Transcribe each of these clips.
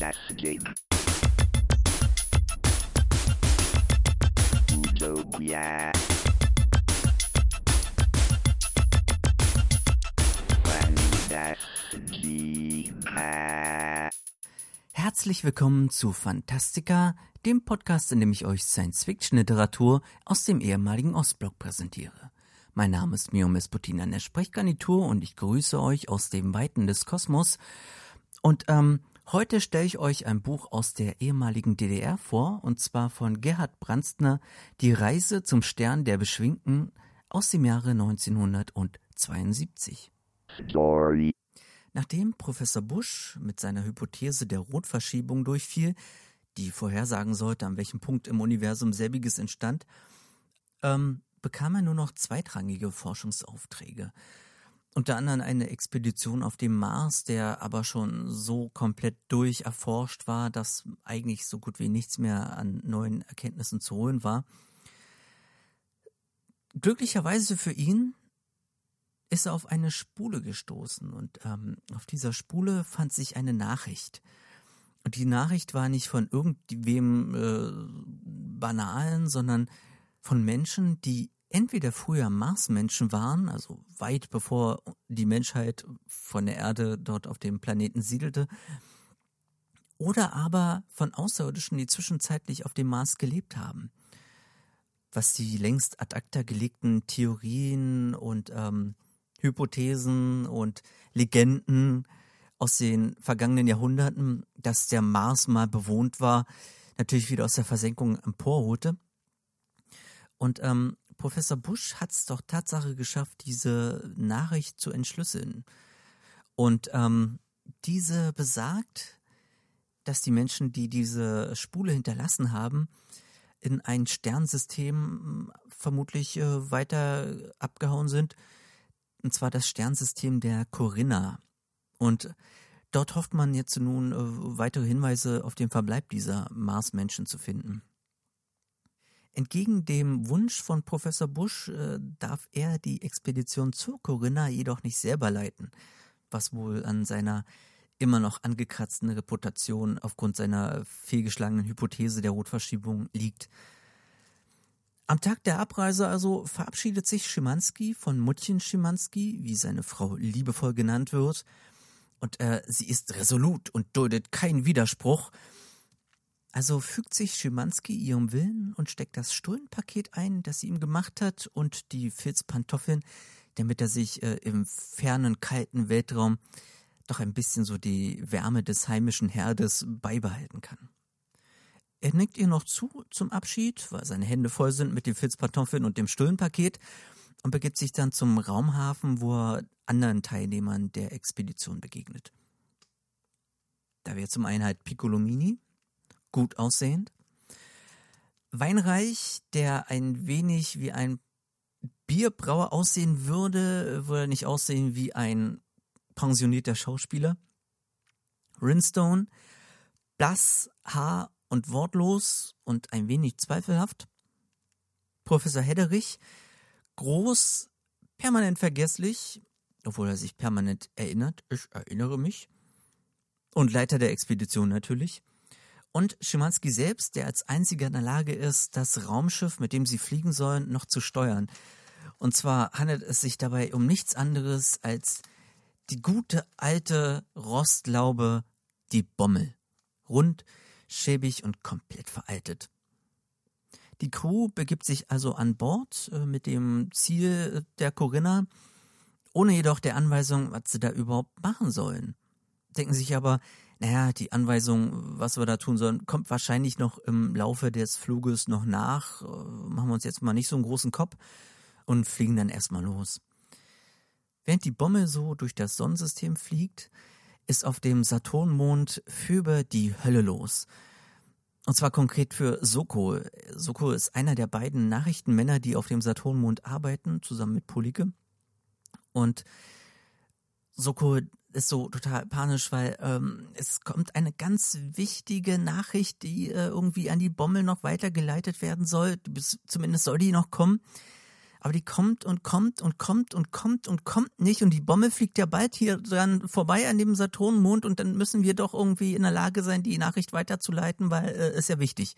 Fantastic. Utopia. Fantastica. Herzlich willkommen zu Fantastica, dem Podcast, in dem ich euch Science-Fiction-Literatur aus dem ehemaligen Ostblock präsentiere. Mein Name ist Mio Mesputin an der Sprechgarnitur und ich grüße euch aus dem Weiten des Kosmos. Und ähm, heute stelle ich euch ein Buch aus der ehemaligen DDR vor, und zwar von Gerhard Brandstner, Die Reise zum Stern der Beschwingten aus dem Jahre 1972. Story. Nachdem Professor Busch mit seiner Hypothese der Rotverschiebung durchfiel, die vorhersagen sollte, an welchem Punkt im Universum selbiges entstand, ähm, bekam er nur noch zweitrangige Forschungsaufträge. Unter anderem eine Expedition auf dem Mars, der aber schon so komplett durch erforscht war, dass eigentlich so gut wie nichts mehr an neuen Erkenntnissen zu holen war. Glücklicherweise für ihn ist er auf eine Spule gestoßen und ähm, auf dieser Spule fand sich eine Nachricht. Und die Nachricht war nicht von irgendwem äh, Banalen, sondern von Menschen, die entweder früher Marsmenschen waren, also weit bevor die Menschheit von der Erde dort auf dem Planeten siedelte, oder aber von Außerirdischen, die zwischenzeitlich auf dem Mars gelebt haben. Was die längst ad acta gelegten Theorien und ähm, Hypothesen und Legenden aus den vergangenen Jahrhunderten, dass der Mars mal bewohnt war, natürlich wieder aus der Versenkung emporholte. Und ähm, Professor Busch hat es doch Tatsache geschafft, diese Nachricht zu entschlüsseln. Und ähm, diese besagt, dass die Menschen, die diese Spule hinterlassen haben, in ein Sternsystem vermutlich äh, weiter abgehauen sind, und zwar das Sternsystem der Corinna. Und dort hofft man jetzt nun äh, weitere Hinweise auf den Verbleib dieser Marsmenschen zu finden. Entgegen dem Wunsch von Professor Busch äh, darf er die Expedition zur Corinna jedoch nicht selber leiten, was wohl an seiner immer noch angekratzten Reputation aufgrund seiner fehlgeschlagenen Hypothese der Rotverschiebung liegt. Am Tag der Abreise also verabschiedet sich Schimanski von Muttchen Schimanski, wie seine Frau liebevoll genannt wird, und äh, sie ist resolut und duldet keinen Widerspruch, also fügt sich Schimanski ihrem Willen und steckt das Stullenpaket ein, das sie ihm gemacht hat, und die Filzpantoffeln, damit er sich äh, im fernen, kalten Weltraum doch ein bisschen so die Wärme des heimischen Herdes beibehalten kann. Er nickt ihr noch zu zum Abschied, weil seine Hände voll sind mit den Filzpantoffeln und dem Stullenpaket und begibt sich dann zum Raumhafen, wo er anderen Teilnehmern der Expedition begegnet. Da wäre zum einen halt Piccolomini, gut aussehend. Weinreich, der ein wenig wie ein Bierbrauer aussehen würde, würde nicht aussehen wie ein pensionierter Schauspieler. Rinstone, blass, haar und wortlos und ein wenig zweifelhaft. Professor Hedderich, groß, permanent vergesslich, obwohl er sich permanent erinnert, ich erinnere mich. Und Leiter der Expedition natürlich. Und Schimanski selbst, der als einziger in der Lage ist, das Raumschiff, mit dem sie fliegen sollen, noch zu steuern. Und zwar handelt es sich dabei um nichts anderes als die gute alte Rostlaube, die Bommel. Rund, schäbig und komplett veraltet. Die Crew begibt sich also an Bord äh, mit dem Ziel der Corinna, ohne jedoch der Anweisung, was sie da überhaupt machen sollen. Denken sich aber, naja, die Anweisung, was wir da tun sollen, kommt wahrscheinlich noch im Laufe des Fluges noch nach. Äh, machen wir uns jetzt mal nicht so einen großen Kopf und fliegen dann erstmal los. Während die Bombe so durch das Sonnensystem fliegt, ist auf dem Saturnmond Phoebe die Hölle los. Und zwar konkret für Soko. Soko ist einer der beiden Nachrichtenmänner, die auf dem Saturnmond arbeiten, zusammen mit Polike. Und Soko ist so total panisch, weil ähm, es kommt eine ganz wichtige Nachricht, die äh, irgendwie an die Bommel noch weitergeleitet werden soll. Zumindest soll die noch kommen. Aber die kommt und kommt und kommt und kommt und kommt nicht. Und die Bombe fliegt ja bald hier dran vorbei an dem Saturnmond. Und dann müssen wir doch irgendwie in der Lage sein, die Nachricht weiterzuleiten, weil äh, ist ja wichtig.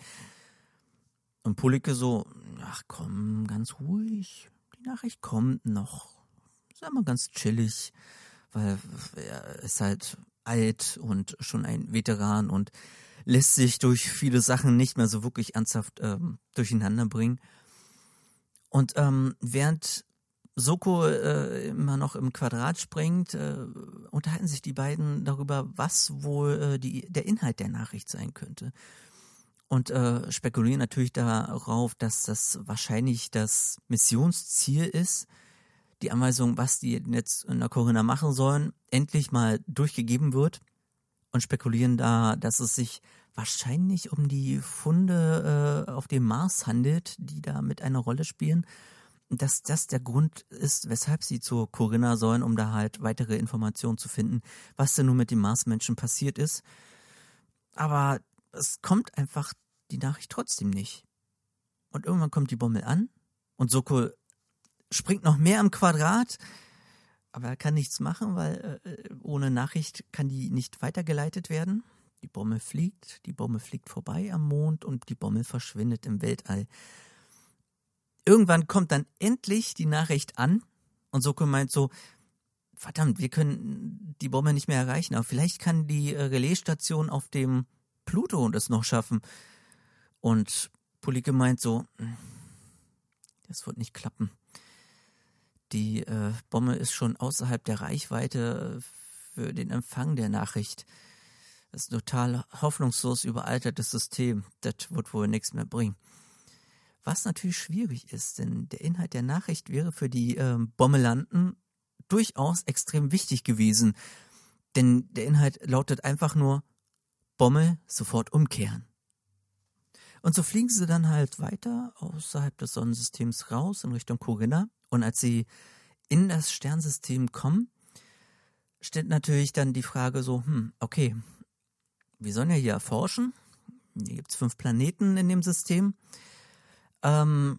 Und Pulike so, ach komm, ganz ruhig. Die Nachricht kommt noch. Sag mal ganz chillig, weil er ist halt alt und schon ein Veteran und lässt sich durch viele Sachen nicht mehr so wirklich ernsthaft ähm, durcheinander bringen. Und ähm, während Soko äh, immer noch im Quadrat springt, äh, unterhalten sich die beiden darüber, was wohl äh, die, der Inhalt der Nachricht sein könnte. Und äh, spekulieren natürlich darauf, dass das wahrscheinlich das Missionsziel ist, die Anweisung, was die jetzt in der Corinna machen sollen, endlich mal durchgegeben wird und spekulieren da, dass es sich wahrscheinlich um die Funde äh, auf dem Mars handelt, die da mit einer Rolle spielen. Dass das der Grund ist, weshalb sie zur Corinna sollen, um da halt weitere Informationen zu finden, was denn nun mit den Marsmenschen passiert ist. Aber es kommt einfach die Nachricht trotzdem nicht. Und irgendwann kommt die Bommel an und Soko springt noch mehr am Quadrat, aber er kann nichts machen, weil äh, ohne Nachricht kann die nicht weitergeleitet werden. Die Bombe fliegt, die Bombe fliegt vorbei am Mond und die Bombe verschwindet im Weltall. Irgendwann kommt dann endlich die Nachricht an und Soko meint so, verdammt, wir können die Bombe nicht mehr erreichen, aber vielleicht kann die äh, Relaisstation auf dem Pluto das noch schaffen. Und Polike meint so, hm, das wird nicht klappen. Die äh, Bombe ist schon außerhalb der Reichweite für den Empfang der Nachricht. Das ist ein total hoffnungslos überaltertes System. Das wird wohl nichts mehr bringen. Was natürlich schwierig ist, denn der Inhalt der Nachricht wäre für die äh, Bommelanten durchaus extrem wichtig gewesen. Denn der Inhalt lautet einfach nur Bommel sofort umkehren. Und so fliegen sie dann halt weiter außerhalb des Sonnensystems raus in Richtung Corinna. Und als sie in das Sternsystem kommen, stellt natürlich dann die Frage so, hm, okay, wir sollen ja hier erforschen. Hier gibt es fünf Planeten in dem System. Ähm,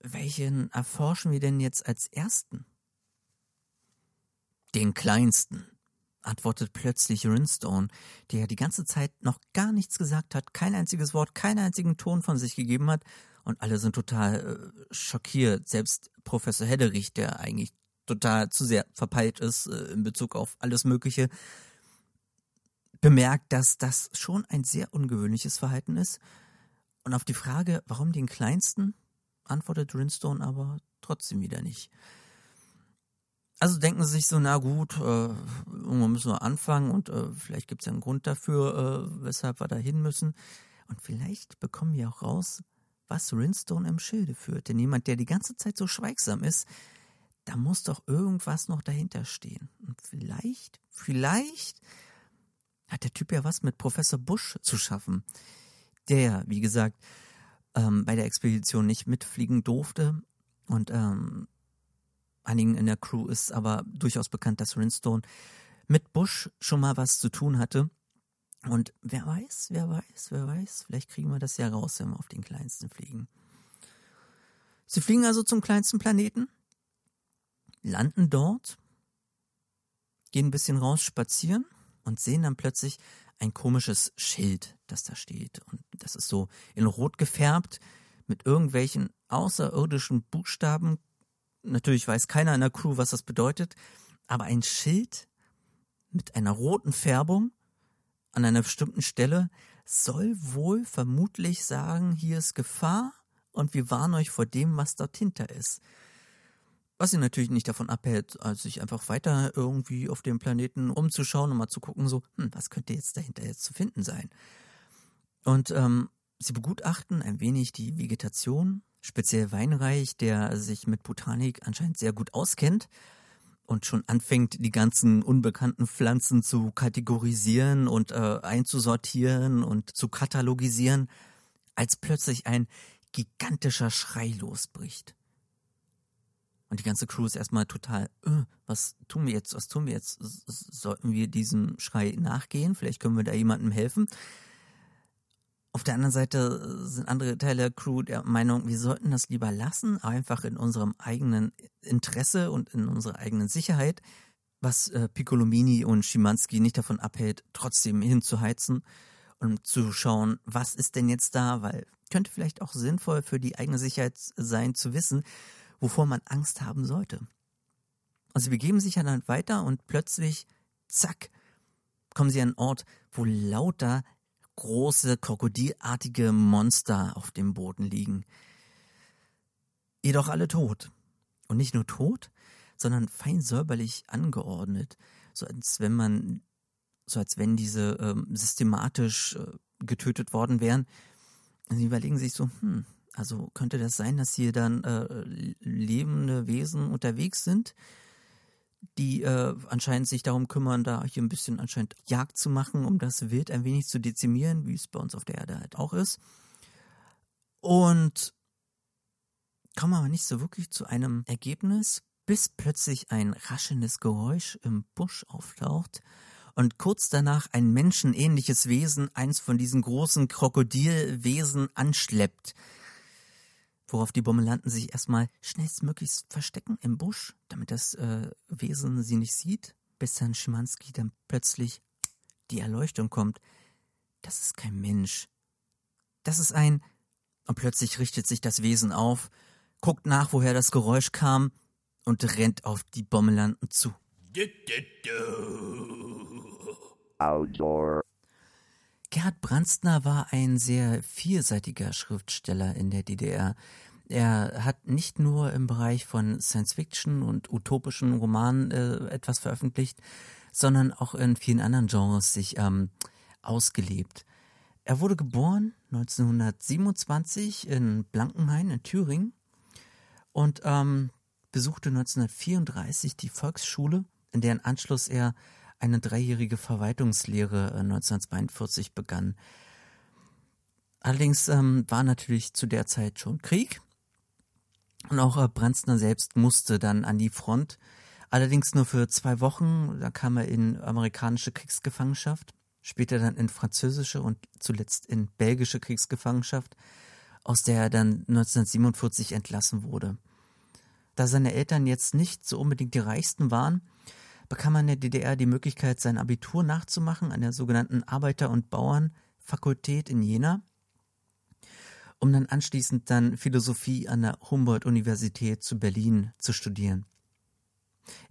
welchen erforschen wir denn jetzt als ersten? Den kleinsten, antwortet plötzlich Rinstone, der ja die ganze Zeit noch gar nichts gesagt hat, kein einziges Wort, keinen einzigen Ton von sich gegeben hat. Und alle sind total äh, schockiert. Selbst Professor Hedderich, der eigentlich total zu sehr verpeilt ist äh, in Bezug auf alles Mögliche, bemerkt, dass das schon ein sehr ungewöhnliches Verhalten ist. Und auf die Frage, warum den kleinsten, antwortet Rinstone aber trotzdem wieder nicht. Also denken sie sich so, na gut, äh, irgendwann müssen wir anfangen und äh, vielleicht gibt es ja einen Grund dafür, äh, weshalb wir da hin müssen. Und vielleicht bekommen wir auch raus, was Rinstone im Schilde führt. Denn jemand, der die ganze Zeit so schweigsam ist, da muss doch irgendwas noch dahinter stehen. Und vielleicht, vielleicht hat der Typ ja was mit Professor Bush zu schaffen, der, wie gesagt, ähm, bei der Expedition nicht mitfliegen durfte und ähm, einigen in der Crew ist aber durchaus bekannt, dass Rinstone mit Bush schon mal was zu tun hatte. Und wer weiß, wer weiß, wer weiß, vielleicht kriegen wir das ja raus, wenn wir auf den kleinsten fliegen. Sie fliegen also zum kleinsten Planeten, landen dort, gehen ein bisschen raus spazieren und sehen dann plötzlich ein komisches Schild, das da steht. Und das ist so in Rot gefärbt mit irgendwelchen außerirdischen Buchstaben. Natürlich weiß keiner in der Crew, was das bedeutet, aber ein Schild mit einer roten Färbung an einer bestimmten Stelle soll wohl vermutlich sagen, hier ist Gefahr und wir warnen euch vor dem, was dort hinter ist. Was sie natürlich nicht davon abhält, als sich einfach weiter irgendwie auf dem Planeten umzuschauen und mal zu gucken, so, hm, was könnte jetzt dahinter jetzt zu finden sein? Und ähm, sie begutachten ein wenig die Vegetation, speziell Weinreich, der sich mit Botanik anscheinend sehr gut auskennt und schon anfängt, die ganzen unbekannten Pflanzen zu kategorisieren und äh, einzusortieren und zu katalogisieren, als plötzlich ein gigantischer Schrei losbricht. Und die ganze Crew ist erstmal total, äh, was tun wir jetzt, was tun wir jetzt? Sollten wir diesem Schrei nachgehen? Vielleicht können wir da jemandem helfen. Auf der anderen Seite sind andere Teile der Crew der Meinung, wir sollten das lieber lassen, einfach in unserem eigenen Interesse und in unserer eigenen Sicherheit, was äh, Piccolomini und Schimanski nicht davon abhält, trotzdem hinzuheizen und zu schauen, was ist denn jetzt da, weil könnte vielleicht auch sinnvoll für die eigene Sicherheit sein, zu wissen, wovor man Angst haben sollte. Und sie begeben sich dann weiter und plötzlich, zack, kommen sie an einen Ort, wo lauter große, krokodilartige Monster auf dem Boden liegen. Jedoch alle tot. Und nicht nur tot, sondern fein säuberlich angeordnet, so als wenn man, so als wenn diese ähm, systematisch äh, getötet worden wären. Sie überlegen sich so, hm, also könnte das sein, dass hier dann äh, lebende Wesen unterwegs sind, die äh, anscheinend sich darum kümmern, da hier ein bisschen anscheinend Jagd zu machen, um das Wild ein wenig zu dezimieren, wie es bei uns auf der Erde halt auch ist. Und kommen aber nicht so wirklich zu einem Ergebnis, bis plötzlich ein raschendes Geräusch im Busch auftaucht und kurz danach ein menschenähnliches Wesen eins von diesen großen Krokodilwesen anschleppt worauf die Bommelanten sich erstmal schnellstmöglichst verstecken im Busch, damit das äh, Wesen sie nicht sieht, bis dann Schimanski dann plötzlich die Erleuchtung kommt. Das ist kein Mensch. Das ist ein. Und plötzlich richtet sich das Wesen auf, guckt nach, woher das Geräusch kam und rennt auf die Bommelanten zu. Outdoor. Gerhard Brandstner war ein sehr vielseitiger Schriftsteller in der DDR. Er hat nicht nur im Bereich von Science Fiction und utopischen Romanen äh, etwas veröffentlicht, sondern auch in vielen anderen Genres sich ähm, ausgelebt. Er wurde geboren 1927 in Blankenhain in Thüringen und ähm, besuchte 1934 die Volksschule, in deren Anschluss er eine dreijährige Verwaltungslehre 1942 äh, begann. Allerdings ähm, war natürlich zu der Zeit schon Krieg und auch äh, Branstner selbst musste dann an die Front. Allerdings nur für zwei Wochen. Da kam er in amerikanische Kriegsgefangenschaft, später dann in französische und zuletzt in belgische Kriegsgefangenschaft, aus der er dann 1947 entlassen wurde. Da seine Eltern jetzt nicht so unbedingt die reichsten waren, bekam man in der DDR die Möglichkeit, sein Abitur nachzumachen an der sogenannten Arbeiter- und Bauernfakultät in Jena, um dann anschließend dann Philosophie an der Humboldt-Universität zu Berlin zu studieren.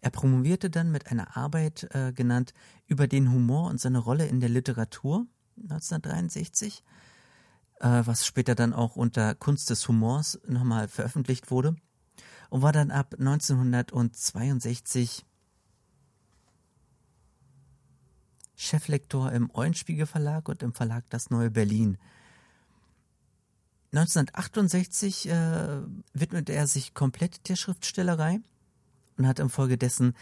Er promovierte dann mit einer Arbeit äh, genannt über den Humor und seine Rolle in der Literatur 1963, äh, was später dann auch unter Kunst des Humors nochmal veröffentlicht wurde und war dann ab 1962 Cheflektor im Eulenspiegel Verlag und im Verlag Das Neue Berlin. 1968 äh, widmete er sich komplett der Schriftstellerei und hat infolgedessen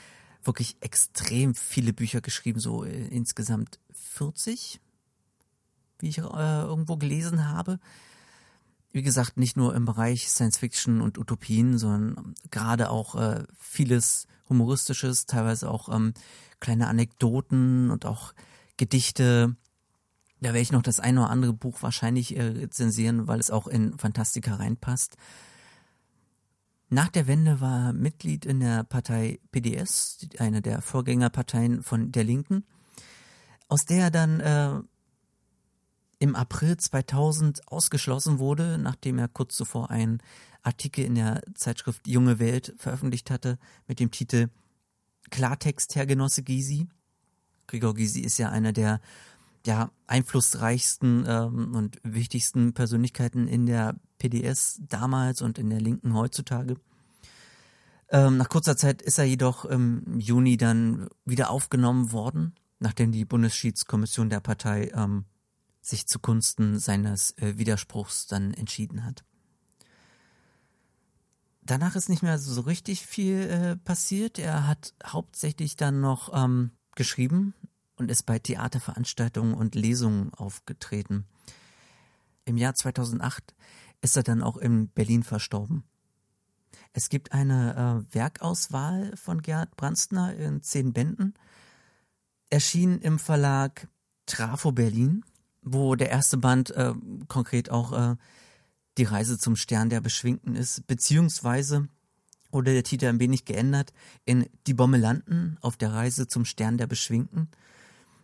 wirklich extrem viele Bücher geschrieben, so äh, insgesamt 40, wie ich äh, irgendwo gelesen habe. Wie gesagt, nicht nur im Bereich Science Fiction und Utopien, sondern gerade auch äh, vieles Humoristisches, teilweise auch ähm, kleine Anekdoten und auch Gedichte. Da werde ich noch das eine oder andere Buch wahrscheinlich äh, rezensieren, weil es auch in Fantastika reinpasst. Nach der Wende war er Mitglied in der Partei PDS, eine der Vorgängerparteien von der Linken, aus der er dann äh, im April 2000 ausgeschlossen wurde, nachdem er kurz zuvor einen Artikel in der Zeitschrift Junge Welt veröffentlicht hatte mit dem Titel Klartext, Herr Genosse Gysi. Gregor Gysi ist ja einer der ja, einflussreichsten ähm, und wichtigsten Persönlichkeiten in der PDS damals und in der Linken heutzutage. Ähm, nach kurzer Zeit ist er jedoch im Juni dann wieder aufgenommen worden, nachdem die Bundesschiedskommission der Partei ähm, sich zugunsten seines äh, Widerspruchs dann entschieden hat danach ist nicht mehr so richtig viel äh, passiert. Er hat hauptsächlich dann noch ähm, geschrieben und ist bei Theaterveranstaltungen und Lesungen aufgetreten. Im Jahr 2008 ist er dann auch in Berlin verstorben. Es gibt eine äh, Werkauswahl von Gerhard Brandstner in zehn Bänden, erschien im Verlag Trafo Berlin wo der erste Band äh, konkret auch äh, die Reise zum Stern der Beschwingten ist, beziehungsweise wurde der Titel ein wenig geändert in Die Bommelanten auf der Reise zum Stern der Beschwingten,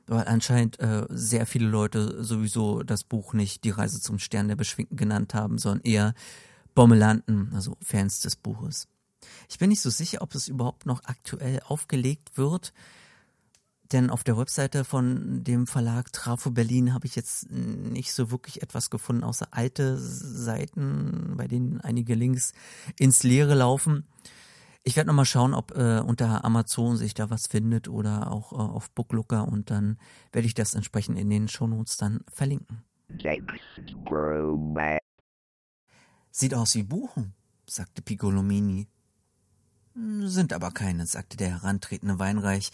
weil anscheinend äh, sehr viele Leute sowieso das Buch nicht Die Reise zum Stern der Beschwingten genannt haben, sondern eher Bommelanten, also Fans des Buches. Ich bin nicht so sicher, ob es überhaupt noch aktuell aufgelegt wird, denn auf der Webseite von dem Verlag Trafo Berlin habe ich jetzt nicht so wirklich etwas gefunden, außer alte Seiten, bei denen einige Links ins Leere laufen. Ich werde nochmal schauen, ob äh, unter Amazon sich da was findet oder auch äh, auf Booklooker und dann werde ich das entsprechend in den Shownotes dann verlinken. Sieht aus wie Buchen, sagte Piccolomini. Sind aber keine, sagte der herantretende Weinreich.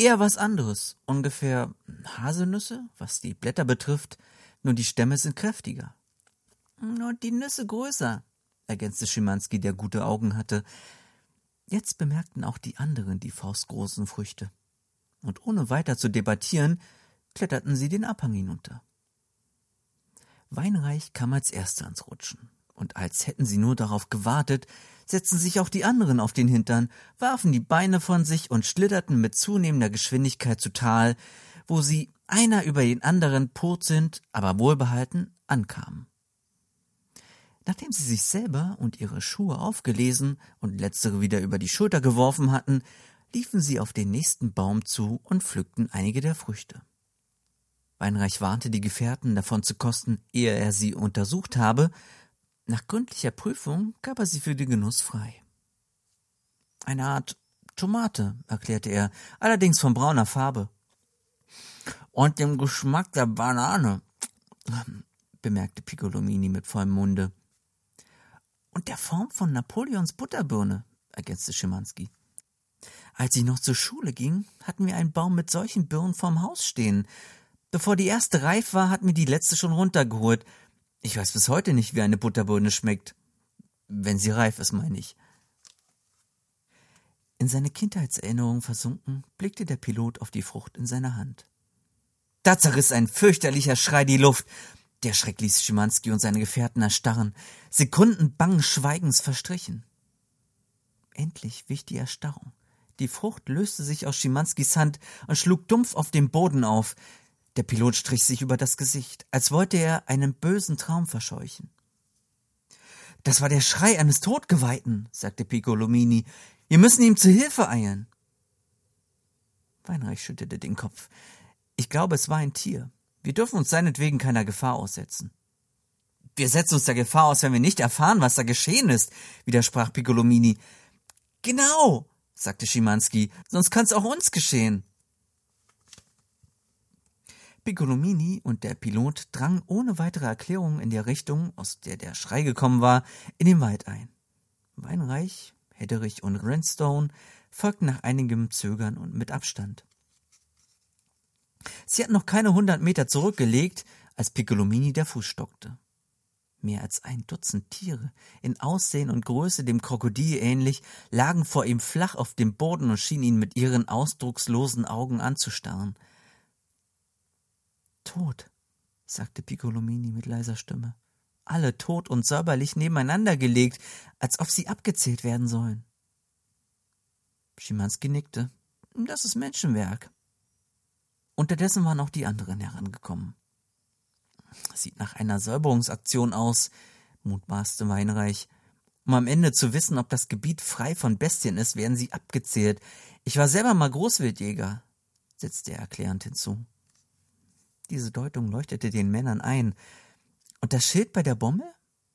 Eher was anderes. Ungefähr Haselnüsse, was die Blätter betrifft, nur die Stämme sind kräftiger. Und die Nüsse größer, ergänzte Schimanski, der gute Augen hatte. Jetzt bemerkten auch die anderen die faustgroßen Früchte. Und ohne weiter zu debattieren, kletterten sie den Abhang hinunter. Weinreich kam als Erster ans Rutschen. Und als hätten sie nur darauf gewartet, setzten sich auch die anderen auf den Hintern, warfen die Beine von sich und schlitterten mit zunehmender Geschwindigkeit zu Tal, wo sie einer über den anderen purzelnd, aber wohlbehalten ankamen. Nachdem sie sich selber und ihre Schuhe aufgelesen und letztere wieder über die Schulter geworfen hatten, liefen sie auf den nächsten Baum zu und pflückten einige der Früchte. Weinreich warnte die Gefährten davon zu kosten, ehe er sie untersucht habe, nach gründlicher Prüfung gab er sie für den Genuss frei. Eine Art Tomate, erklärte er, allerdings von brauner Farbe. Und dem Geschmack der Banane, bemerkte Piccolomini mit vollem Munde. Und der Form von Napoleons Butterbirne, ergänzte Schimanski. Als ich noch zur Schule ging, hatten wir einen Baum mit solchen Birnen vorm Haus stehen. Bevor die erste reif war, hat mir die letzte schon runtergeholt. Ich weiß bis heute nicht, wie eine Butterbohne schmeckt. Wenn sie reif ist, meine ich. In seine Kindheitserinnerung versunken, blickte der Pilot auf die Frucht in seiner Hand. Da zerriss ein fürchterlicher Schrei die Luft. Der Schreck ließ Schimanski und seine Gefährten erstarren. Sekunden bangen Schweigens verstrichen. Endlich wich die Erstarrung. Die Frucht löste sich aus Schimanskis Hand und schlug dumpf auf dem Boden auf. Der Pilot strich sich über das Gesicht, als wollte er einen bösen Traum verscheuchen. Das war der Schrei eines Todgeweihten, sagte Piccolomini. Wir müssen ihm zu Hilfe eilen. Weinreich schüttelte den Kopf. Ich glaube, es war ein Tier. Wir dürfen uns seinetwegen keiner Gefahr aussetzen. Wir setzen uns der Gefahr aus, wenn wir nicht erfahren, was da geschehen ist, widersprach Piccolomini. Genau, sagte Schimanski, sonst kann's auch uns geschehen. Piccolomini und der Pilot drangen ohne weitere Erklärung in der Richtung, aus der der Schrei gekommen war, in den Wald ein. Weinreich, Hedderich und Renstone folgten nach einigem Zögern und mit Abstand. Sie hatten noch keine hundert Meter zurückgelegt, als Piccolomini der Fuß stockte. Mehr als ein Dutzend Tiere, in Aussehen und Größe dem Krokodil ähnlich, lagen vor ihm flach auf dem Boden und schienen ihn mit ihren ausdruckslosen Augen anzustarren – Tot, sagte Piccolomini mit leiser Stimme. Alle tot und säuberlich nebeneinander gelegt, als ob sie abgezählt werden sollen. Schimanski nickte. Das ist Menschenwerk. Unterdessen waren auch die anderen herangekommen. Sieht nach einer Säuberungsaktion aus, mutmaßte Weinreich. Um am Ende zu wissen, ob das Gebiet frei von Bestien ist, werden sie abgezählt. Ich war selber mal Großwildjäger, setzte er erklärend hinzu. Diese Deutung leuchtete den Männern ein. Und das Schild bei der Bombe?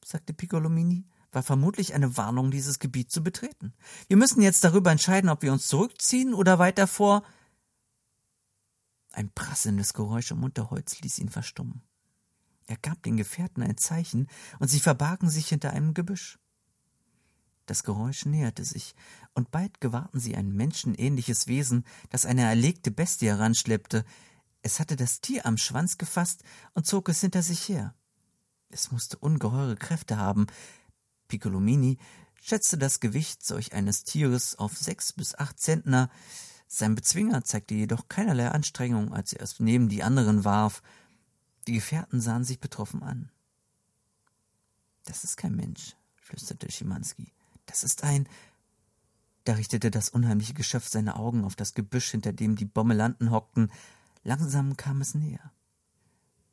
sagte Piccolomini, war vermutlich eine Warnung, dieses Gebiet zu betreten. Wir müssen jetzt darüber entscheiden, ob wir uns zurückziehen oder weiter vor. Ein prasselndes Geräusch im Unterholz ließ ihn verstummen. Er gab den Gefährten ein Zeichen, und sie verbargen sich hinter einem Gebüsch. Das Geräusch näherte sich, und bald gewahrten sie ein menschenähnliches Wesen, das eine erlegte Bestie heranschleppte. Es hatte das Tier am Schwanz gefasst und zog es hinter sich her. Es musste ungeheure Kräfte haben. Piccolomini schätzte das Gewicht solch eines Tieres auf sechs bis acht Zentner. Sein Bezwinger zeigte jedoch keinerlei Anstrengung, als er es neben die anderen warf. Die Gefährten sahen sich betroffen an. Das ist kein Mensch, flüsterte Schimanski. Das ist ein. Da richtete das unheimliche Geschöpf seine Augen auf das Gebüsch, hinter dem die Bommelanten hockten. Langsam kam es näher.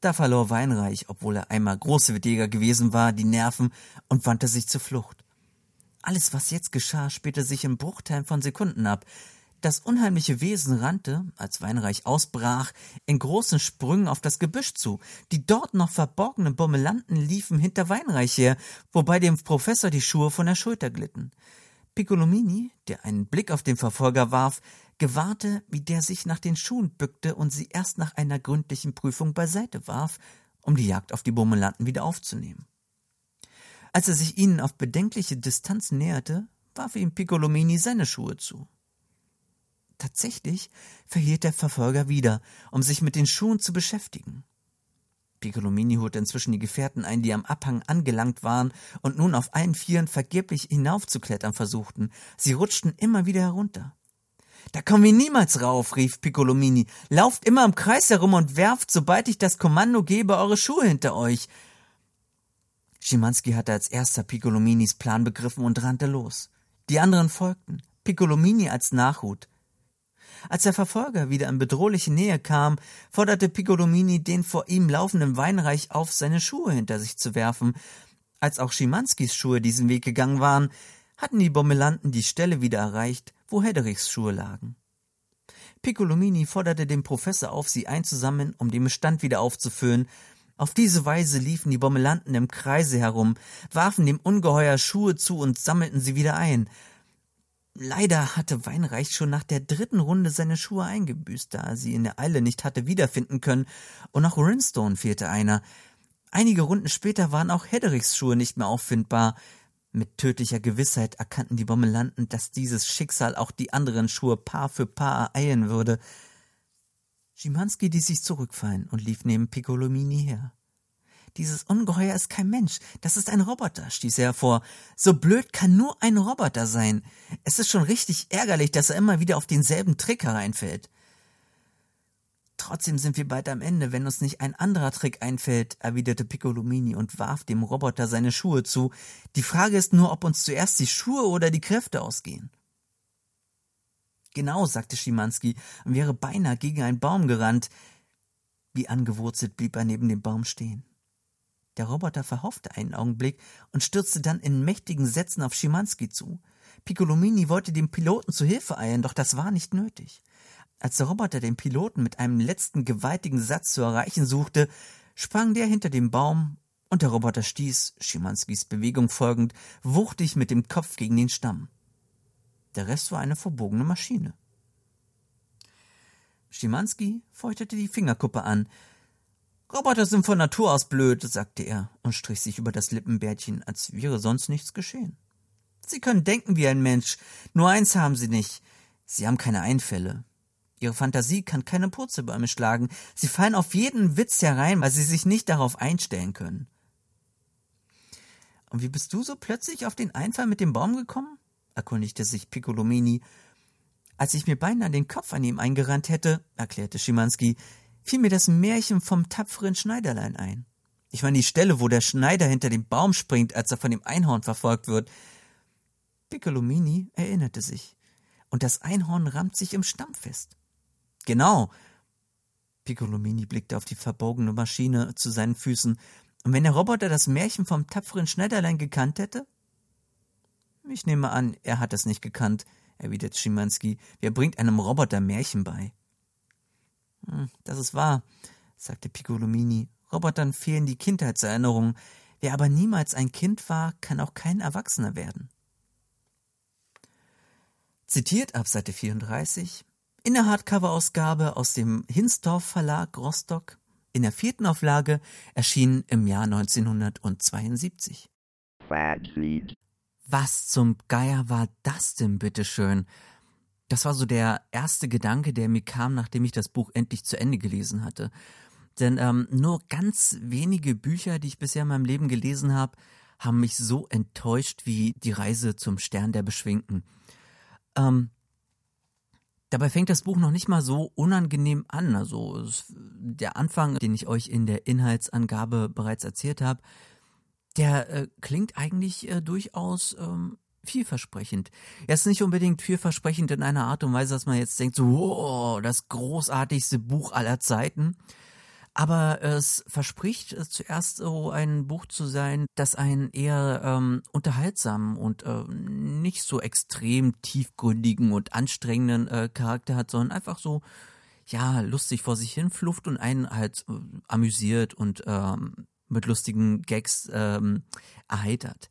Da verlor Weinreich, obwohl er einmal Großwildjäger gewesen war, die Nerven und wandte sich zur Flucht. Alles, was jetzt geschah, spielte sich in Bruchteilen von Sekunden ab. Das unheimliche Wesen rannte, als Weinreich ausbrach, in großen Sprüngen auf das Gebüsch zu. Die dort noch verborgenen Bommelanten liefen hinter Weinreich her, wobei dem Professor die Schuhe von der Schulter glitten. Piccolomini, der einen Blick auf den Verfolger warf, gewahrte, wie der sich nach den Schuhen bückte und sie erst nach einer gründlichen Prüfung beiseite warf, um die Jagd auf die Bommelanten wieder aufzunehmen. Als er sich ihnen auf bedenkliche Distanz näherte, warf ihm Piccolomini seine Schuhe zu. Tatsächlich verhielt der Verfolger wieder, um sich mit den Schuhen zu beschäftigen. Piccolomini holte inzwischen die Gefährten ein, die am Abhang angelangt waren und nun auf allen Vieren vergeblich hinaufzuklettern versuchten. Sie rutschten immer wieder herunter. Da kommen wir niemals rauf, rief Piccolomini. Lauft immer im Kreis herum und werft, sobald ich das Kommando gebe, eure Schuhe hinter euch. Schimanski hatte als erster Piccolominis Plan begriffen und rannte los. Die anderen folgten, Piccolomini als Nachhut. Als der Verfolger wieder in bedrohliche Nähe kam, forderte Piccolomini den vor ihm laufenden Weinreich auf, seine Schuhe hinter sich zu werfen. Als auch Schimanskis Schuhe diesen Weg gegangen waren, hatten die Bommelanten die Stelle wieder erreicht, wo Hederichs Schuhe lagen. Piccolomini forderte den Professor auf, sie einzusammeln, um den Bestand wieder aufzufüllen. Auf diese Weise liefen die Bommelanten im Kreise herum, warfen dem Ungeheuer Schuhe zu und sammelten sie wieder ein. Leider hatte Weinreich schon nach der dritten Runde seine Schuhe eingebüßt, da er sie in der Eile nicht hatte wiederfinden können, und auch Rinstone fehlte einer. Einige Runden später waren auch Hederichs Schuhe nicht mehr auffindbar. Mit tödlicher Gewissheit erkannten die Bommelanten, dass dieses Schicksal auch die anderen Schuhe Paar für Paar ereilen würde. Schimanski ließ sich zurückfallen und lief neben Piccolomini her. Dieses Ungeheuer ist kein Mensch, das ist ein Roboter, stieß er hervor. So blöd kann nur ein Roboter sein. Es ist schon richtig ärgerlich, dass er immer wieder auf denselben Trick hereinfällt. Trotzdem sind wir bald am Ende, wenn uns nicht ein anderer Trick einfällt, erwiderte Piccolomini und warf dem Roboter seine Schuhe zu. Die Frage ist nur, ob uns zuerst die Schuhe oder die Kräfte ausgehen. Genau, sagte Schimanski und wäre beinahe gegen einen Baum gerannt. Wie angewurzelt blieb er neben dem Baum stehen. Der Roboter verhoffte einen Augenblick und stürzte dann in mächtigen Sätzen auf Schimanski zu. Piccolomini wollte dem Piloten zu Hilfe eilen, doch das war nicht nötig. Als der Roboter den Piloten mit einem letzten gewaltigen Satz zu erreichen suchte, sprang der hinter dem Baum und der Roboter stieß, Schimanskis Bewegung folgend, wuchtig mit dem Kopf gegen den Stamm. Der Rest war eine verbogene Maschine. Schimanski feuchtete die Fingerkuppe an, Roboter sind von Natur aus blöd, sagte er und strich sich über das Lippenbärtchen, als wäre sonst nichts geschehen. Sie können denken wie ein Mensch, nur eins haben sie nicht. Sie haben keine Einfälle. Ihre Fantasie kann keine Purzelbäume schlagen. Sie fallen auf jeden Witz herein, weil sie sich nicht darauf einstellen können. Und wie bist du so plötzlich auf den Einfall mit dem Baum gekommen? erkundigte sich Piccolomini. Als ich mir beinahe den Kopf an ihm eingerannt hätte, erklärte Schimanski, fiel mir das Märchen vom tapferen Schneiderlein ein. Ich meine die Stelle, wo der Schneider hinter dem Baum springt, als er von dem Einhorn verfolgt wird. Piccolomini erinnerte sich. Und das Einhorn rammt sich im Stamm fest. Genau. Piccolomini blickte auf die verbogene Maschine zu seinen Füßen. Und wenn der Roboter das Märchen vom tapferen Schneiderlein gekannt hätte? Ich nehme an, er hat es nicht gekannt, erwiderte Schimanski. Wer bringt einem Roboter Märchen bei? Hm, das ist wahr, sagte Piccolomini. Robotern fehlen die Kindheitserinnerungen. Wer aber niemals ein Kind war, kann auch kein Erwachsener werden. Zitiert ab Seite 34 in der Hardcover-Ausgabe aus dem Hinsdorf Verlag Rostock, in der vierten Auflage, erschienen im Jahr 1972. Was zum Geier war das denn bitteschön? Das war so der erste Gedanke, der mir kam, nachdem ich das Buch endlich zu Ende gelesen hatte. Denn ähm, nur ganz wenige Bücher, die ich bisher in meinem Leben gelesen habe, haben mich so enttäuscht wie die Reise zum Stern der Beschwingten. Ähm, Dabei fängt das Buch noch nicht mal so unangenehm an. Also es, der Anfang, den ich euch in der Inhaltsangabe bereits erzählt habe, der äh, klingt eigentlich äh, durchaus ähm, vielversprechend. Er ist nicht unbedingt vielversprechend in einer Art und Weise, dass man jetzt denkt, so, wow, das großartigste Buch aller Zeiten. Aber es verspricht zuerst so ein Buch zu sein, das einen eher ähm, unterhaltsamen und äh, nicht so extrem tiefgründigen und anstrengenden äh, Charakter hat, sondern einfach so, ja, lustig vor sich hin flufft und einen halt äh, amüsiert und ähm, mit lustigen Gags ähm, erheitert.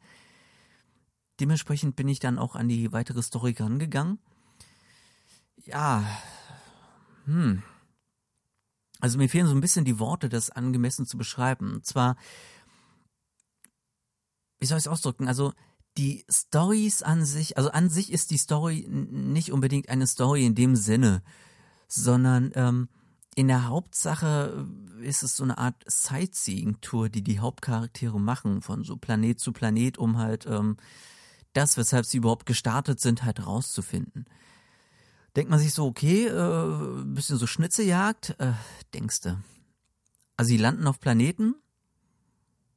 Dementsprechend bin ich dann auch an die weitere Story rangegangen. Ja, hm. Also mir fehlen so ein bisschen die Worte, das angemessen zu beschreiben. Und zwar, wie soll ich es ausdrücken? Also die Stories an sich, also an sich ist die Story nicht unbedingt eine Story in dem Sinne, sondern ähm, in der Hauptsache ist es so eine Art Sightseeing-Tour, die die Hauptcharaktere machen, von so Planet zu Planet, um halt ähm, das, weshalb sie überhaupt gestartet sind, halt rauszufinden. Denkt man sich so, okay, äh, bisschen so Schnitzejagd, äh, denkste. Also sie landen auf Planeten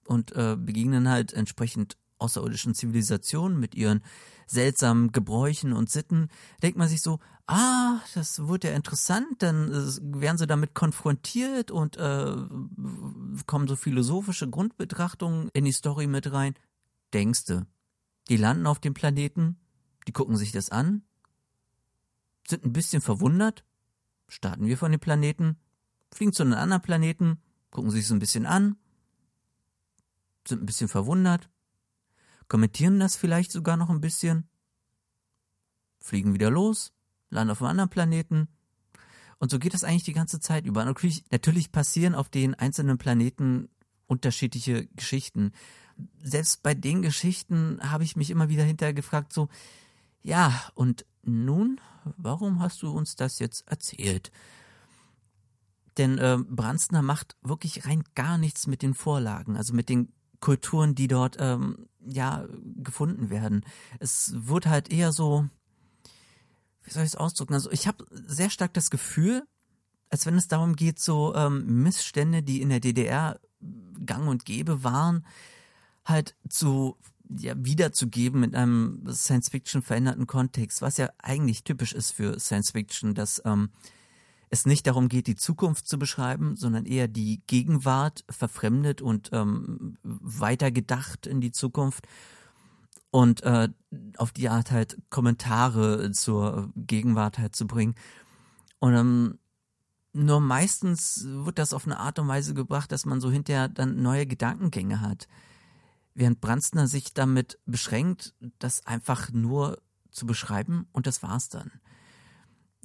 und äh, begegnen halt entsprechend außerirdischen Zivilisationen mit ihren seltsamen Gebräuchen und Sitten, denkt man sich so, ah, das wird ja interessant, dann äh, werden sie damit konfrontiert und äh, kommen so philosophische Grundbetrachtungen in die Story mit rein. Denkste. Die landen auf dem Planeten, die gucken sich das an, sind ein bisschen verwundert, starten wir von dem Planeten, fliegen zu einem anderen Planeten, gucken sich so ein bisschen an, sind ein bisschen verwundert, kommentieren das vielleicht sogar noch ein bisschen, fliegen wieder los, landen auf einem anderen Planeten. Und so geht das eigentlich die ganze Zeit über. Natürlich, natürlich passieren auf den einzelnen Planeten unterschiedliche Geschichten. Selbst bei den Geschichten habe ich mich immer wieder hinterher gefragt, so, ja, und nun, warum hast du uns das jetzt erzählt? Denn äh, Branstner macht wirklich rein gar nichts mit den Vorlagen, also mit den Kulturen, die dort ähm, ja gefunden werden. Es wird halt eher so, wie soll ich es ausdrücken? Also ich habe sehr stark das Gefühl, als wenn es darum geht, so ähm, Missstände, die in der DDR gang und gäbe waren, halt zu ja, wiederzugeben in einem Science-Fiction veränderten Kontext, was ja eigentlich typisch ist für Science-Fiction, dass ähm, es nicht darum geht, die Zukunft zu beschreiben, sondern eher die Gegenwart verfremdet und ähm, weitergedacht in die Zukunft und äh, auf die Art halt Kommentare zur Gegenwart halt zu bringen. Und ähm, nur meistens wird das auf eine Art und Weise gebracht, dass man so hinterher dann neue Gedankengänge hat. Während Branstner sich damit beschränkt, das einfach nur zu beschreiben und das war's dann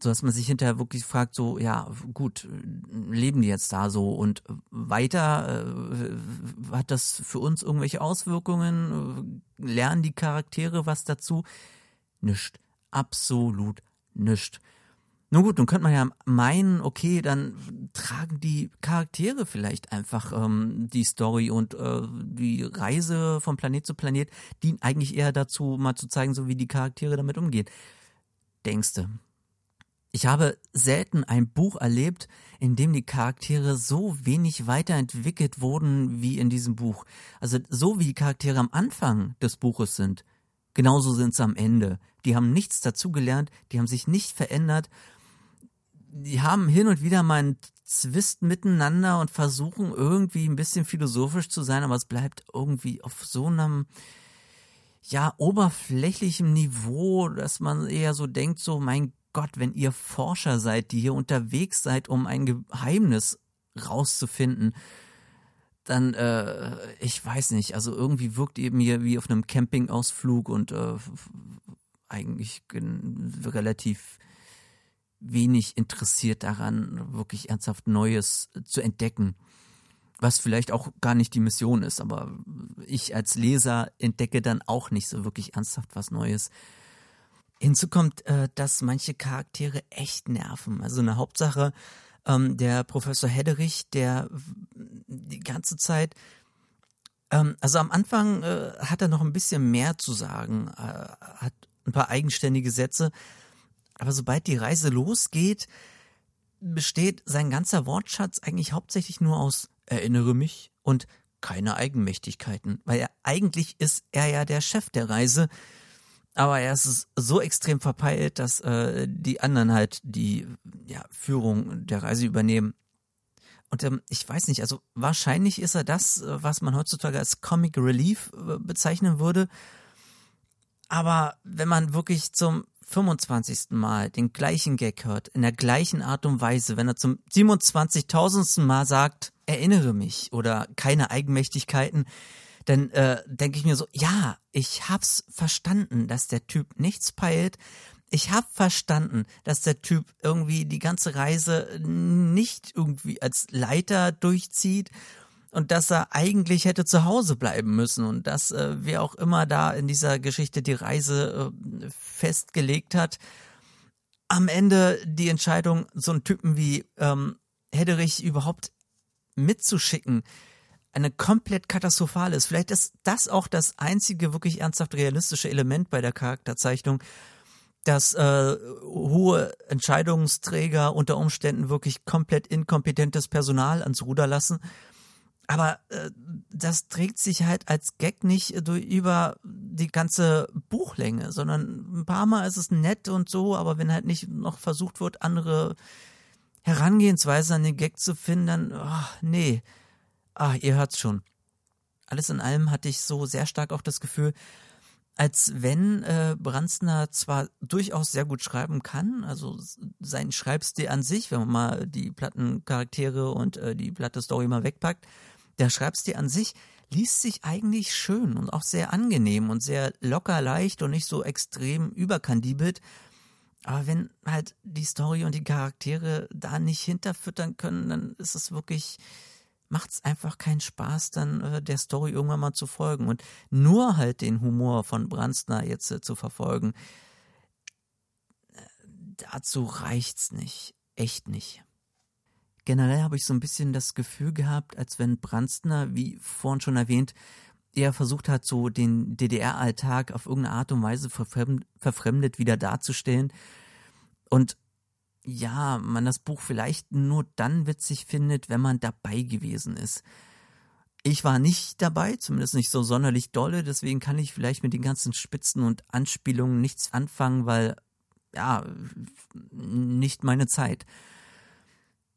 so dass man sich hinterher wirklich fragt, so, ja, gut, leben die jetzt da so und weiter, äh, hat das für uns irgendwelche Auswirkungen? Lernen die Charaktere was dazu? Nischt. Absolut nischt. Nun gut, nun könnte man ja meinen, okay, dann tragen die Charaktere vielleicht einfach ähm, die Story und äh, die Reise von Planet zu Planet dient eigentlich eher dazu, mal zu zeigen, so wie die Charaktere damit umgehen. Denkste, ich habe selten ein Buch erlebt, in dem die Charaktere so wenig weiterentwickelt wurden wie in diesem Buch. Also so wie die Charaktere am Anfang des Buches sind, genauso sind sie am Ende. Die haben nichts dazugelernt, die haben sich nicht verändert. Die haben hin und wieder mal einen Zwist miteinander und versuchen irgendwie ein bisschen philosophisch zu sein, aber es bleibt irgendwie auf so einem ja, oberflächlichem Niveau, dass man eher so denkt, so, mein Gott, wenn ihr Forscher seid, die hier unterwegs seid, um ein Geheimnis rauszufinden, dann, äh, ich weiß nicht, also irgendwie wirkt ihr mir wie auf einem Campingausflug und äh, eigentlich relativ wenig interessiert daran, wirklich ernsthaft Neues zu entdecken. Was vielleicht auch gar nicht die Mission ist, aber ich als Leser entdecke dann auch nicht so wirklich ernsthaft was Neues. Hinzu kommt, äh, dass manche Charaktere echt nerven. Also eine Hauptsache, ähm, der Professor Hedderich, der die ganze Zeit, ähm, also am Anfang äh, hat er noch ein bisschen mehr zu sagen, äh, hat ein paar eigenständige Sätze, Aber sobald die Reise losgeht, besteht sein ganzer Wortschatz eigentlich hauptsächlich nur aus erinnere mich und keine Eigenmächtigkeiten, weil er eigentlich ist er ja der Chef der Reise, aber er ist so extrem verpeilt, dass äh, die anderen halt die ja, Führung der Reise übernehmen. Und ähm, ich weiß nicht, also wahrscheinlich ist er das, was man heutzutage als Comic Relief äh, bezeichnen würde. Aber wenn man wirklich zum 25. Mal den gleichen Gag hört, in der gleichen Art und Weise, wenn er zum 27.000. Mal sagt, erinnere mich oder keine Eigenmächtigkeiten, dann äh, denke ich mir so, ja, ich hab's verstanden, dass der Typ nichts peilt. Ich hab verstanden, dass der Typ irgendwie die ganze Reise nicht irgendwie als Leiter durchzieht und dass er eigentlich hätte zu Hause bleiben müssen und dass äh, wer auch immer da in dieser Geschichte die Reise äh, festgelegt hat, am Ende die Entscheidung, so einen Typen wie ähm, Hedderich überhaupt mitzuschicken, eine komplett katastrophale ist. Vielleicht ist das auch das einzige wirklich ernsthaft realistische Element bei der Charakterzeichnung, dass äh, hohe Entscheidungsträger unter Umständen wirklich komplett inkompetentes Personal ans Ruder lassen aber äh, das trägt sich halt als Gag nicht durch, über die ganze Buchlänge, sondern ein paar Mal ist es nett und so, aber wenn halt nicht noch versucht wird, andere Herangehensweise an den Gag zu finden, dann, oh, nee, ah, ihr hört's schon. Alles in allem hatte ich so sehr stark auch das Gefühl, als wenn äh, Branstner zwar durchaus sehr gut schreiben kann, also sein Schreibstil an sich, wenn man mal die Plattencharaktere und äh, die platte Story mal wegpackt, der Schreibstil an sich liest sich eigentlich schön und auch sehr angenehm und sehr locker leicht und nicht so extrem überkandibelt. Aber wenn halt die Story und die Charaktere da nicht hinterfüttern können, dann ist es wirklich, macht es einfach keinen Spaß, dann äh, der Story irgendwann mal zu folgen. Und nur halt den Humor von Branstner jetzt äh, zu verfolgen, äh, dazu reicht's nicht. Echt nicht. Generell habe ich so ein bisschen das Gefühl gehabt, als wenn Branstner, wie vorhin schon erwähnt, eher versucht hat, so den DDR-Alltag auf irgendeine Art und Weise verfremdet wieder darzustellen. Und ja, man das Buch vielleicht nur dann witzig findet, wenn man dabei gewesen ist. Ich war nicht dabei, zumindest nicht so sonderlich dolle, deswegen kann ich vielleicht mit den ganzen Spitzen und Anspielungen nichts anfangen, weil, ja, nicht meine Zeit.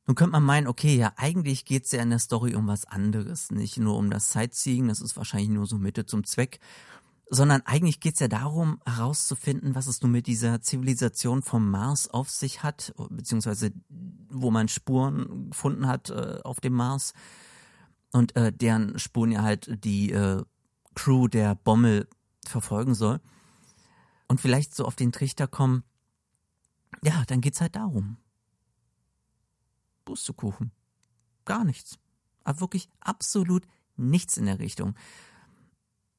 Nun könnte man meinen, okay, ja, eigentlich geht es ja in der Story um was anderes. Nicht nur um das Sightseeing, das ist wahrscheinlich nur so Mitte zum Zweck, sondern eigentlich geht es ja darum, herauszufinden, was es nun mit dieser Zivilisation vom Mars auf sich hat, beziehungsweise wo man Spuren gefunden hat äh, auf dem Mars und äh, deren Spuren ja halt die äh, Crew der Bommel verfolgen soll. Und vielleicht so auf den Trichter kommen, ja, dann geht's halt darum. Pustekuchen. Gar nichts. Aber wirklich absolut nichts in der Richtung.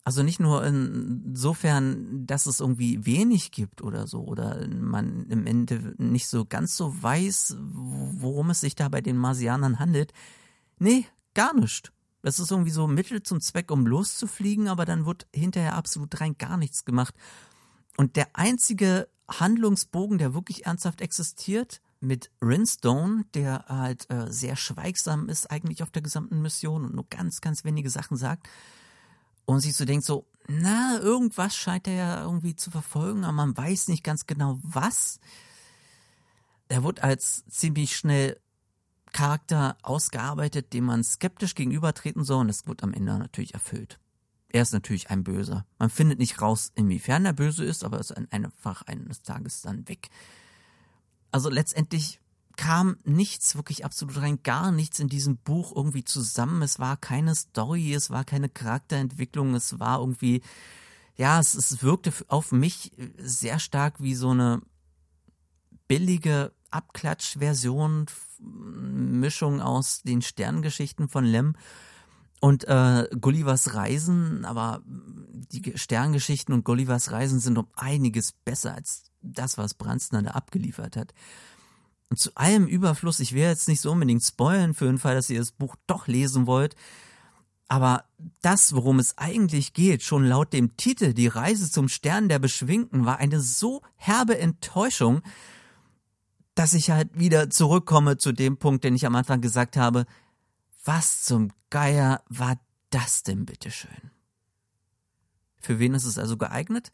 Also nicht nur insofern, dass es irgendwie wenig gibt oder so, oder man im Ende nicht so ganz so weiß, worum es sich da bei den Marsianern handelt. Nee, gar nicht. Das ist irgendwie so Mittel zum Zweck, um loszufliegen, aber dann wird hinterher absolut rein gar nichts gemacht. Und der einzige Handlungsbogen, der wirklich ernsthaft existiert, mit Rinstone, der halt äh, sehr schweigsam ist eigentlich auf der gesamten Mission und nur ganz, ganz wenige Sachen sagt. Und sich so denkt so, na, irgendwas scheint er ja irgendwie zu verfolgen, aber man weiß nicht ganz genau was. Er wird als ziemlich schnell Charakter ausgearbeitet, dem man skeptisch gegenübertreten soll und das wird am Ende natürlich erfüllt. Er ist natürlich ein Böser. Man findet nicht raus, inwiefern er böse ist, aber er ist einfach eines Tages dann weg. Also letztendlich kam nichts wirklich absolut rein, gar nichts in diesem Buch irgendwie zusammen. Es war keine Story, es war keine Charakterentwicklung, es war irgendwie, ja, es, es wirkte auf mich sehr stark wie so eine billige Abklatschversion, Mischung aus den Sterngeschichten von Lem und äh, Gullivers Reisen, aber die Sterngeschichten und Gullivers Reisen sind um einiges besser als das, was Branstner da abgeliefert hat. Und zu allem Überfluss, ich will jetzt nicht so unbedingt spoilen für den Fall, dass ihr das Buch doch lesen wollt, Aber das, worum es eigentlich geht, schon laut dem Titel Die Reise zum Stern der Beschwingten, war eine so herbe Enttäuschung, dass ich halt wieder zurückkomme zu dem Punkt, den ich am Anfang gesagt habe. Was zum Geier war das denn bitteschön? Für wen ist es also geeignet?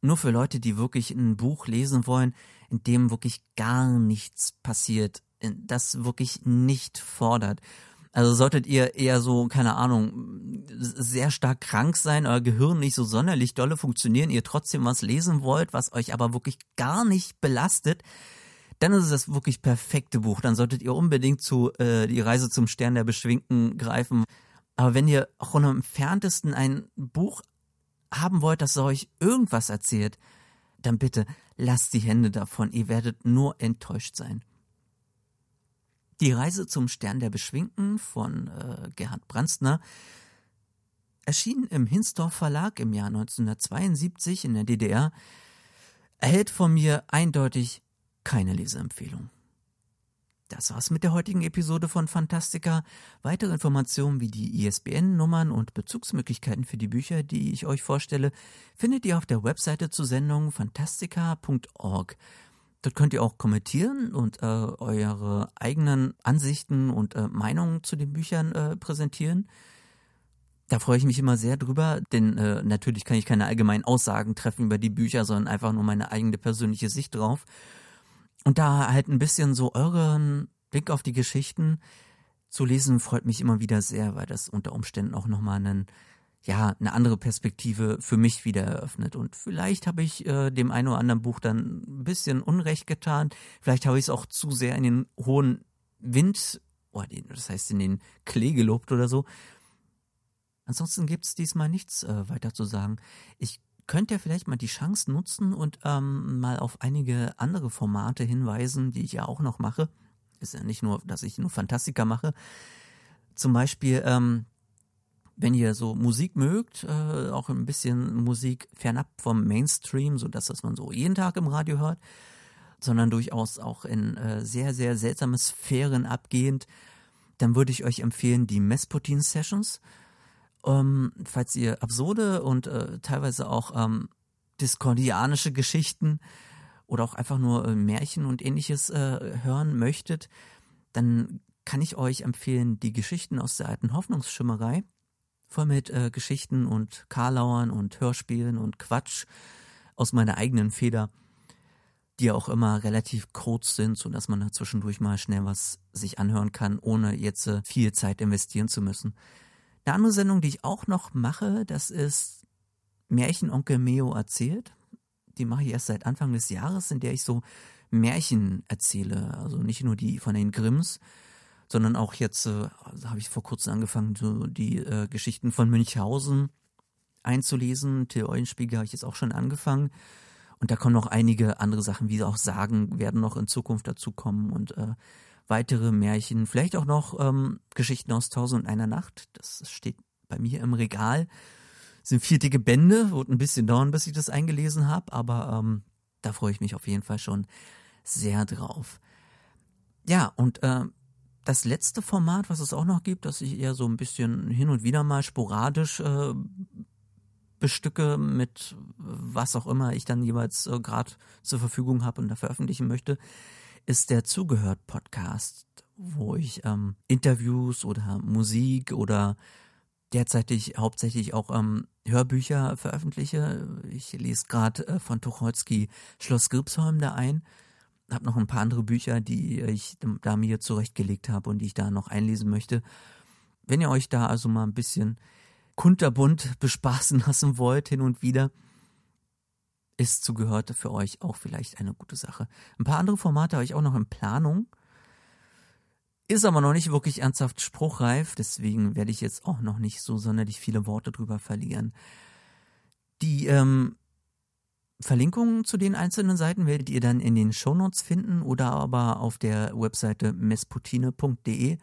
Nur für Leute, die wirklich ein Buch lesen wollen, in dem wirklich gar nichts passiert, das wirklich nicht fordert. Also solltet ihr eher so, keine Ahnung, sehr stark krank sein, euer Gehirn nicht so sonderlich dolle funktionieren, ihr trotzdem was lesen wollt, was euch aber wirklich gar nicht belastet, dann ist es das wirklich perfekte Buch. Dann solltet ihr unbedingt zu äh, die Reise zum Stern der Beschwingten greifen. Aber wenn ihr auch nur im entferntesten ein Buch haben wollt, das euch irgendwas erzählt, dann bitte lasst die Hände davon. Ihr werdet nur enttäuscht sein. Die Reise zum Stern der Beschwingten von äh, Gerhard Branstner erschien im Hinsdorf Verlag im Jahr 1972 in der DDR, erhält von mir eindeutig keine Leseempfehlung. Das war's mit der heutigen Episode von Fantastica. Weitere Informationen wie die ISBN-Nummern und Bezugsmöglichkeiten für die Bücher, die ich euch vorstelle, findet ihr auf der Webseite zur Sendung fantastica.org. Dort könnt ihr auch kommentieren und äh, eure eigenen Ansichten und äh, Meinungen zu den Büchern äh, präsentieren. Da freue ich mich immer sehr drüber, denn äh, natürlich kann ich keine allgemeinen Aussagen treffen über die Bücher, sondern einfach nur meine eigene persönliche Sicht drauf. Und da halt ein bisschen so euren Blick auf die Geschichten zu lesen, freut mich immer wieder sehr, weil das unter Umständen auch nochmal einen, ja, eine andere Perspektive für mich wieder eröffnet. Und vielleicht habe ich äh, dem einen oder anderen Buch dann ein bisschen Unrecht getan. Vielleicht habe ich es auch zu sehr in den hohen Wind, oh, das heißt in den Klee gelobt oder so. Ansonsten gibt es diesmal nichts äh, weiter zu sagen. Ich könnt ihr vielleicht mal die Chance nutzen und ähm, mal auf einige andere Formate hinweisen, die ich ja auch noch mache. Ist ja nicht nur, dass ich nur Fantastika mache. Zum Beispiel, ähm, wenn ihr so Musik mögt, äh, auch ein bisschen Musik fernab vom Mainstream, so dass das man so jeden Tag im Radio hört, sondern durchaus auch in äh, sehr, sehr seltsame Sphären abgehend, dann würde ich euch empfehlen die Mesputin Sessions. Ähm, falls ihr absurde und äh, teilweise auch ähm, diskordianische Geschichten oder auch einfach nur äh, Märchen und ähnliches äh, hören möchtet, dann kann ich euch empfehlen die Geschichten aus der alten Hoffnungsschimmerei, voll mit äh, Geschichten und Karlauern und Hörspielen und Quatsch aus meiner eigenen Feder, die auch immer relativ kurz sind, so dass man da zwischendurch mal schnell was sich anhören kann, ohne jetzt äh, viel Zeit investieren zu müssen. Eine andere Sendung, die ich auch noch mache, das ist Märchenonkel Meo erzählt. Die mache ich erst seit Anfang des Jahres, in der ich so Märchen erzähle. Also nicht nur die von den Grimms, sondern auch jetzt, äh, also habe ich vor kurzem angefangen, so die äh, Geschichten von Münchhausen einzulesen. Till Eulenspiegel habe ich jetzt auch schon angefangen. Und da kommen noch einige andere Sachen, wie auch Sagen, werden noch in Zukunft dazu kommen. Und äh, weitere Märchen, vielleicht auch noch ähm, Geschichten aus Tausend und einer Nacht. Das steht bei mir im Regal. Das sind vier dicke Bände, wird ein bisschen dauern, bis ich das eingelesen habe, aber ähm, da freue ich mich auf jeden Fall schon sehr drauf. Ja, und äh, das letzte Format, was es auch noch gibt, das ich eher so ein bisschen hin und wieder mal sporadisch äh, bestücke mit was auch immer ich dann jeweils äh, gerade zur Verfügung habe und da veröffentlichen möchte, ist der Zugehört-Podcast, wo ich ähm, Interviews oder Musik oder derzeitig hauptsächlich auch ähm, Hörbücher veröffentliche. Ich lese gerade äh, von Tucholsky Schloss Gripsholm da ein. Hab noch ein paar andere Bücher, die ich da mir zurechtgelegt habe und die ich da noch einlesen möchte. Wenn ihr euch da also mal ein bisschen kunterbunt bespaßen lassen wollt, hin und wieder, ist zugehört für euch auch vielleicht eine gute Sache. Ein paar andere Formate habe ich auch noch in Planung. Ist aber noch nicht wirklich ernsthaft spruchreif, deswegen werde ich jetzt auch noch nicht so sonderlich viele Worte drüber verlieren. Die ähm, Verlinkungen zu den einzelnen Seiten werdet ihr dann in den Shownotes finden oder aber auf der Webseite mesputine.de,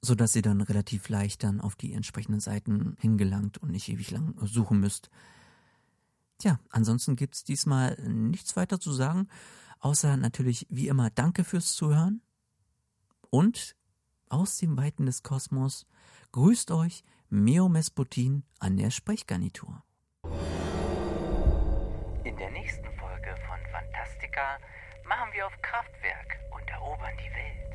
sodass ihr dann relativ leicht dann auf die entsprechenden Seiten hingelangt und nicht ewig lang suchen müsst. Tja, ansonsten gibt es diesmal nichts weiter zu sagen, außer natürlich wie immer Danke fürs Zuhören und aus den Weiten des Kosmos grüßt euch Meo Mesputin an der Sprechgarnitur. In der nächsten Folge von Fantastica machen wir auf Kraftwerk und erobern die Welt.